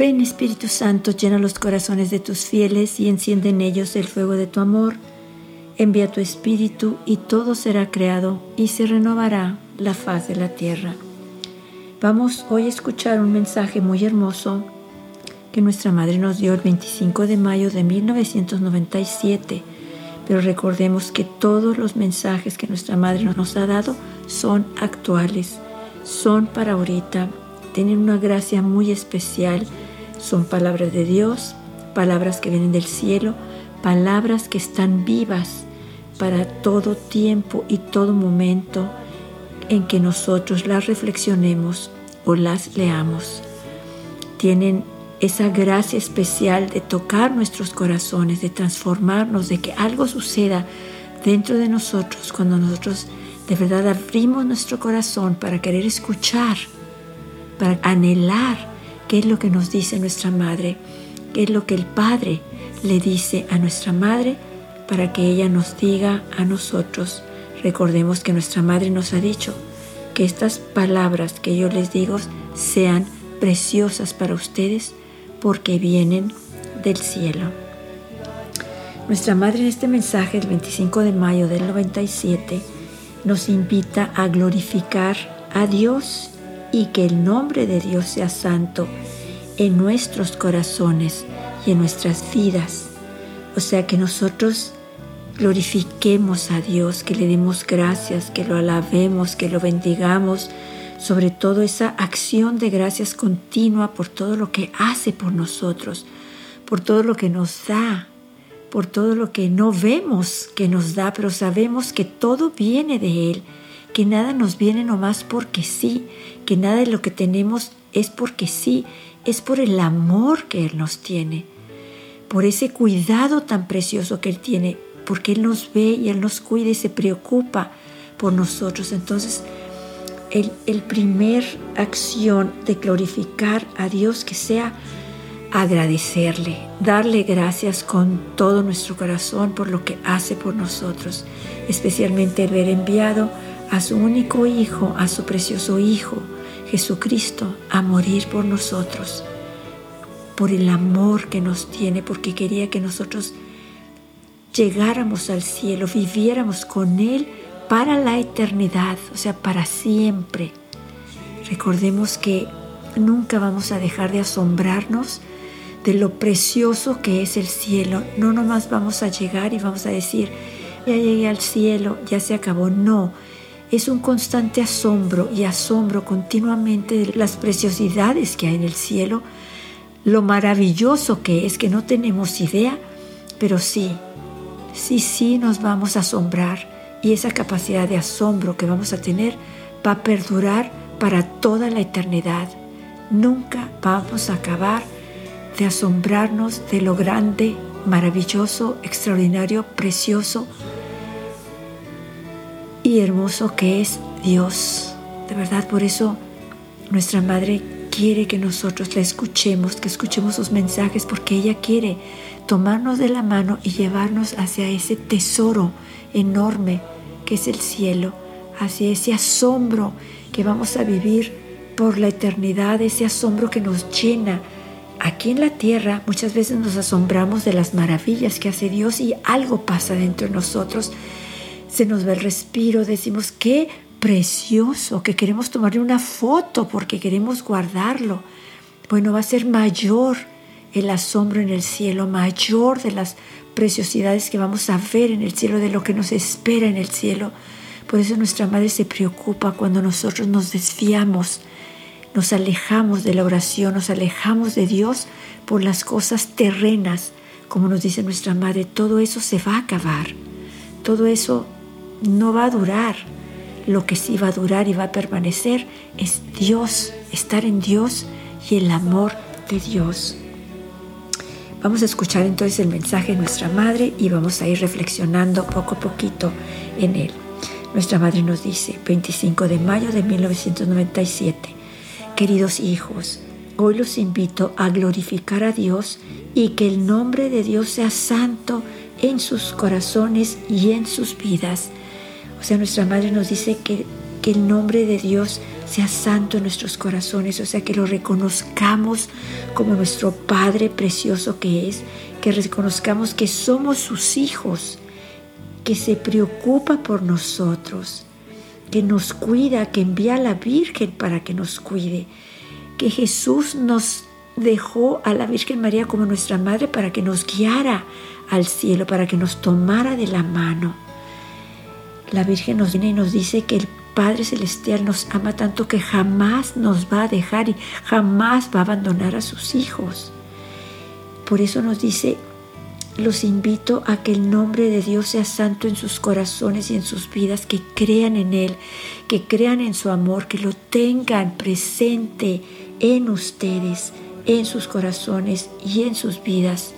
Ven Espíritu Santo, llena los corazones de tus fieles y enciende en ellos el fuego de tu amor. Envía tu Espíritu y todo será creado y se renovará la faz de la tierra. Vamos hoy a escuchar un mensaje muy hermoso que nuestra Madre nos dio el 25 de mayo de 1997. Pero recordemos que todos los mensajes que nuestra Madre nos ha dado son actuales, son para ahorita, tienen una gracia muy especial. Son palabras de Dios, palabras que vienen del cielo, palabras que están vivas para todo tiempo y todo momento en que nosotros las reflexionemos o las leamos. Tienen esa gracia especial de tocar nuestros corazones, de transformarnos, de que algo suceda dentro de nosotros cuando nosotros de verdad abrimos nuestro corazón para querer escuchar para anhelar qué es lo que nos dice nuestra madre, qué es lo que el Padre le dice a nuestra madre para que ella nos diga a nosotros. Recordemos que nuestra madre nos ha dicho que estas palabras que yo les digo sean preciosas para ustedes porque vienen del cielo. Nuestra madre en este mensaje el 25 de mayo del 97 nos invita a glorificar a Dios y que el nombre de Dios sea santo en nuestros corazones y en nuestras vidas. O sea, que nosotros glorifiquemos a Dios, que le demos gracias, que lo alabemos, que lo bendigamos, sobre todo esa acción de gracias continua por todo lo que hace por nosotros, por todo lo que nos da, por todo lo que no vemos que nos da, pero sabemos que todo viene de Él que nada nos viene nomás porque sí, que nada de lo que tenemos es porque sí, es por el amor que Él nos tiene, por ese cuidado tan precioso que Él tiene, porque Él nos ve y Él nos cuida y se preocupa por nosotros. Entonces, el, primer acción de glorificar a Dios que sea agradecerle, darle gracias con todo nuestro corazón por lo que hace por nosotros, especialmente el ver enviado a su único Hijo, a su precioso Hijo, Jesucristo, a morir por nosotros, por el amor que nos tiene, porque quería que nosotros llegáramos al cielo, viviéramos con Él para la eternidad, o sea, para siempre. Recordemos que nunca vamos a dejar de asombrarnos de lo precioso que es el cielo. No nomás vamos a llegar y vamos a decir, ya llegué al cielo, ya se acabó. No, es un constante asombro y asombro continuamente de las preciosidades que hay en el cielo, lo maravilloso que es que no tenemos idea, pero sí, sí, sí nos vamos a asombrar y esa capacidad de asombro que vamos a tener va a perdurar para toda la eternidad. Nunca vamos a acabar de asombrarnos de lo grande, maravilloso, extraordinario, precioso, y hermoso que es Dios. De verdad, por eso nuestra Madre quiere que nosotros la escuchemos, que escuchemos sus mensajes, porque ella quiere tomarnos de la mano y llevarnos hacia ese tesoro enorme es el cielo, hacia ese asombro que vamos a vivir por la eternidad, ese asombro que nos llena. Aquí en la tierra muchas veces nos asombramos de las maravillas que hace Dios y algo pasa dentro de nosotros se nos ve el respiro, decimos, qué precioso, que queremos tomarle una foto porque queremos guardarlo. Bueno, va a ser mayor el asombro en el cielo, mayor de las preciosidades que vamos a ver en el cielo, de lo que nos espera en el cielo. Por eso nuestra Madre se preocupa cuando nosotros nos desviamos, nos alejamos de la oración, nos alejamos de Dios por las cosas terrenas. Como nos dice nuestra Madre, todo eso se va a acabar. Todo eso no va a durar. Lo que sí va a durar y va a permanecer es Dios, estar en Dios y el amor de Dios. Vamos a escuchar entonces el mensaje de nuestra madre y vamos a ir reflexionando poco a poquito en él. Nuestra madre nos dice, 25 de mayo de 1997, queridos hijos, hoy los invito a glorificar a Dios y que el nombre de Dios sea santo en sus corazones y en sus vidas. O sea, nuestra madre nos dice que, que el nombre de Dios sea santo en nuestros corazones, o sea, que lo reconozcamos como nuestro Padre precioso que es, que reconozcamos que somos sus hijos, que se preocupa por nosotros, que nos cuida, que envía a la Virgen para que nos cuide, que Jesús nos dejó a la Virgen María como nuestra madre para que nos guiara al cielo, para que nos tomara de la mano. La Virgen nos viene y nos dice que el Padre Celestial nos ama tanto que jamás nos va a dejar y jamás va a abandonar a sus hijos. Por eso nos dice, los invito a que el nombre de Dios sea santo en sus corazones y en sus vidas, que crean en Él, que crean en su amor, que lo tengan presente en ustedes, en sus corazones y en sus vidas.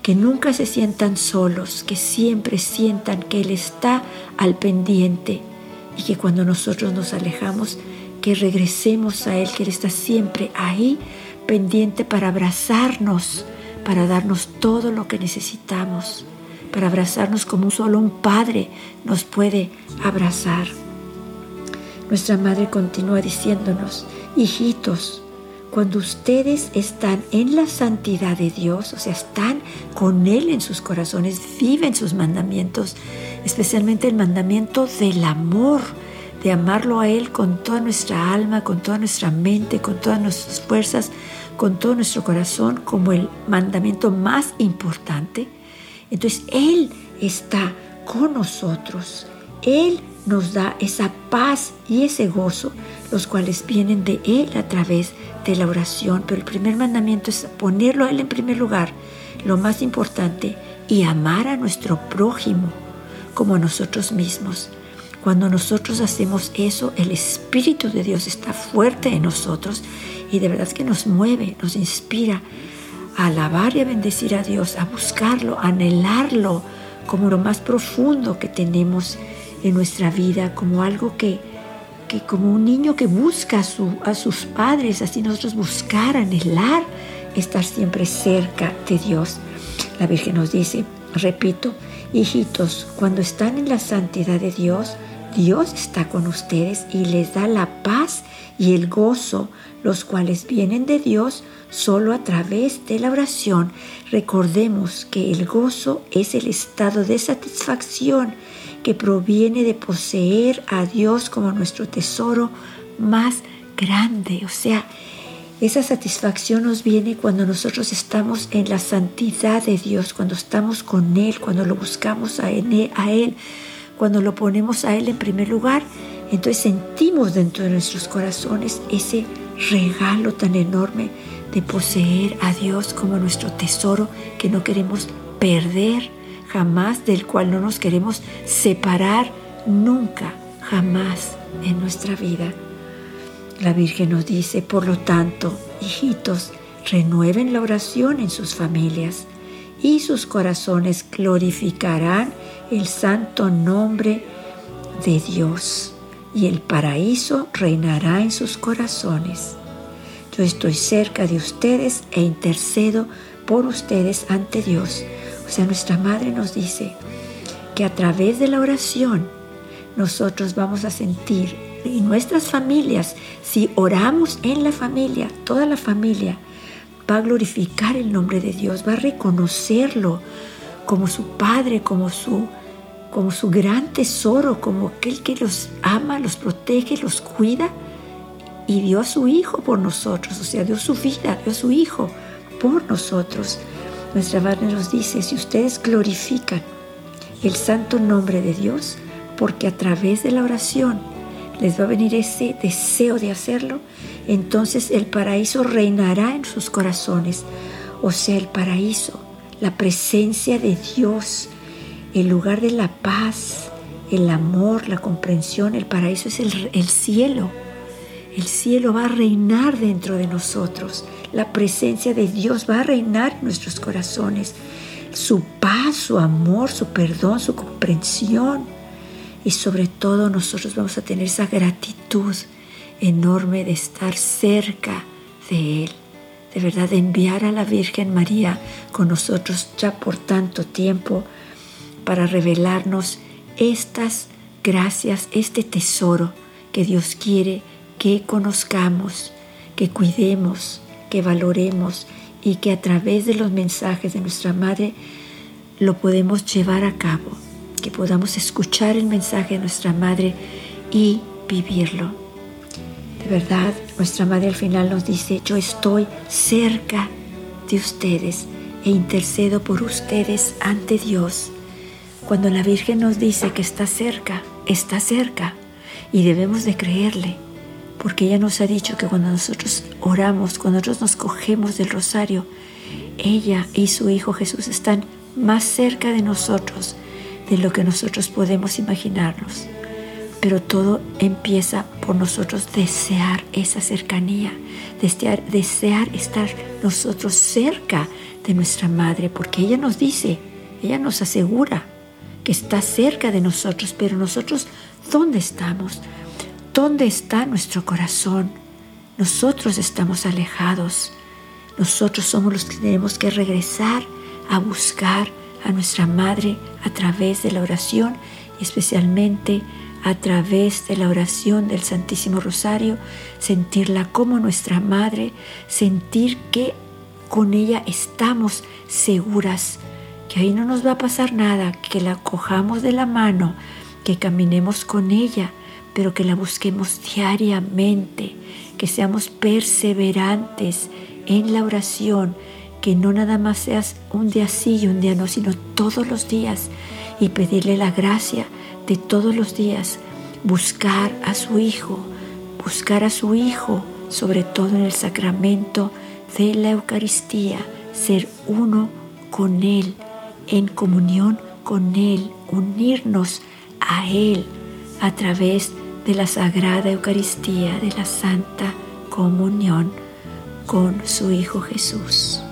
Que nunca se sientan solos, que siempre sientan que Él está al pendiente y que cuando nosotros nos alejamos, que regresemos a Él, que Él está siempre ahí, pendiente para abrazarnos, para darnos todo lo que necesitamos, para abrazarnos como solo un Padre nos puede abrazar. Nuestra Madre continúa diciéndonos, hijitos, cuando ustedes están en la santidad de Dios, o sea, están con Él en sus corazones, viven sus mandamientos, especialmente el mandamiento del amor, de amarlo a Él con toda nuestra alma, con toda nuestra mente, con todas nuestras fuerzas, con todo nuestro corazón, como el mandamiento más importante. Entonces Él está con nosotros. Él nos da esa paz y ese gozo, los cuales vienen de Él a través de la oración. Pero el primer mandamiento es ponerlo a Él en primer lugar, lo más importante, y amar a nuestro prójimo como a nosotros mismos. Cuando nosotros hacemos eso, el Espíritu de Dios está fuerte en nosotros y de verdad que nos mueve, nos inspira a alabar y a bendecir a Dios, a buscarlo, a anhelarlo como lo más profundo que tenemos en nuestra vida, como algo que, que como un niño que busca a, su, a sus padres, así nosotros buscar, anhelar estar siempre cerca de Dios. La Virgen nos dice, repito, hijitos, cuando están en la santidad de Dios, Dios está con ustedes y les da la paz y el gozo, los cuales vienen de Dios solo a través de la oración. Recordemos que el gozo es el estado de satisfacción que proviene de poseer a Dios como nuestro tesoro más grande. O sea, esa satisfacción nos viene cuando nosotros estamos en la santidad de Dios, cuando estamos con Él, cuando lo buscamos a Él, cuando lo ponemos a Él en primer lugar, entonces sentimos dentro de nuestros corazones ese regalo tan enorme de poseer a Dios como nuestro tesoro que no queremos perder jamás, del cual no nos queremos separar nunca, jamás en nuestra vida. La Virgen nos dice, por lo tanto, hijitos, renueven la oración en sus familias y sus corazones glorificarán el santo nombre de Dios y el paraíso reinará en sus corazones. Yo estoy cerca de ustedes e intercedo por ustedes ante Dios. O sea, nuestra Madre nos dice que a través de la oración nosotros vamos a sentir en nuestras familias, si oramos en la familia, toda la familia va a glorificar el nombre de Dios, va a reconocerlo como su Padre, como su como su gran tesoro, como aquel que los ama, los protege, los cuida y dio a su Hijo por nosotros, o sea, dio su vida, dio a su Hijo por nosotros. Nuestra Madre nos dice, si ustedes glorifican el santo nombre de Dios, porque a través de la oración les va a venir ese deseo de hacerlo, entonces el paraíso reinará en sus corazones. O sea, el paraíso, la presencia de Dios, el lugar de la paz, el amor, la comprensión, el paraíso es el, cielo. El cielo va a reinar dentro de nosotros. La presencia de Dios va a reinar en nuestros corazones. Su paz, su amor, su perdón, su comprensión. Y sobre todo nosotros vamos a tener esa gratitud enorme de estar cerca de Él. De verdad, de enviar a la Virgen María con nosotros ya por tanto tiempo para revelarnos estas gracias, este tesoro que Dios quiere que conozcamos, que cuidemos, que valoremos y que a través de los mensajes de nuestra Madre lo podemos llevar a cabo, que podamos escuchar el mensaje de nuestra Madre y vivirlo. De verdad, nuestra Madre al final nos dice, yo estoy cerca de ustedes e intercedo por ustedes ante Dios. Cuando la Virgen nos dice que está cerca, está cerca y debemos de creerle, porque ella nos ha dicho que cuando nosotros oramos, cuando nosotros nos cogemos del rosario, ella y su Hijo Jesús están más cerca de nosotros de lo que nosotros podemos imaginarnos. Pero todo empieza por nosotros desear esa cercanía, desear, desear estar nosotros cerca de nuestra Madre, porque ella nos dice, ella nos asegura que está cerca de nosotros, pero nosotros, ¿dónde estamos? ¿Dónde está nuestro corazón? Nosotros estamos alejados. Nosotros somos los que tenemos que regresar a buscar a nuestra Madre a través de la oración y especialmente a través de la oración del Santísimo Rosario, sentirla como nuestra Madre, sentir que con ella estamos seguras, que ahí no nos va a pasar nada, que la cojamos de la mano, que caminemos con ella, pero que la busquemos diariamente, que seamos perseverantes en la oración, que no nada más seas un día sí y un día no, sino todos los días y pedirle la gracia de todos los días, buscar a su Hijo, buscar a su Hijo, sobre todo en el sacramento de la Eucaristía, ser uno con Él, en comunión con Él, unirnos a Él a través de la Sagrada Eucaristía, de la Santa Comunión con su Hijo Jesús.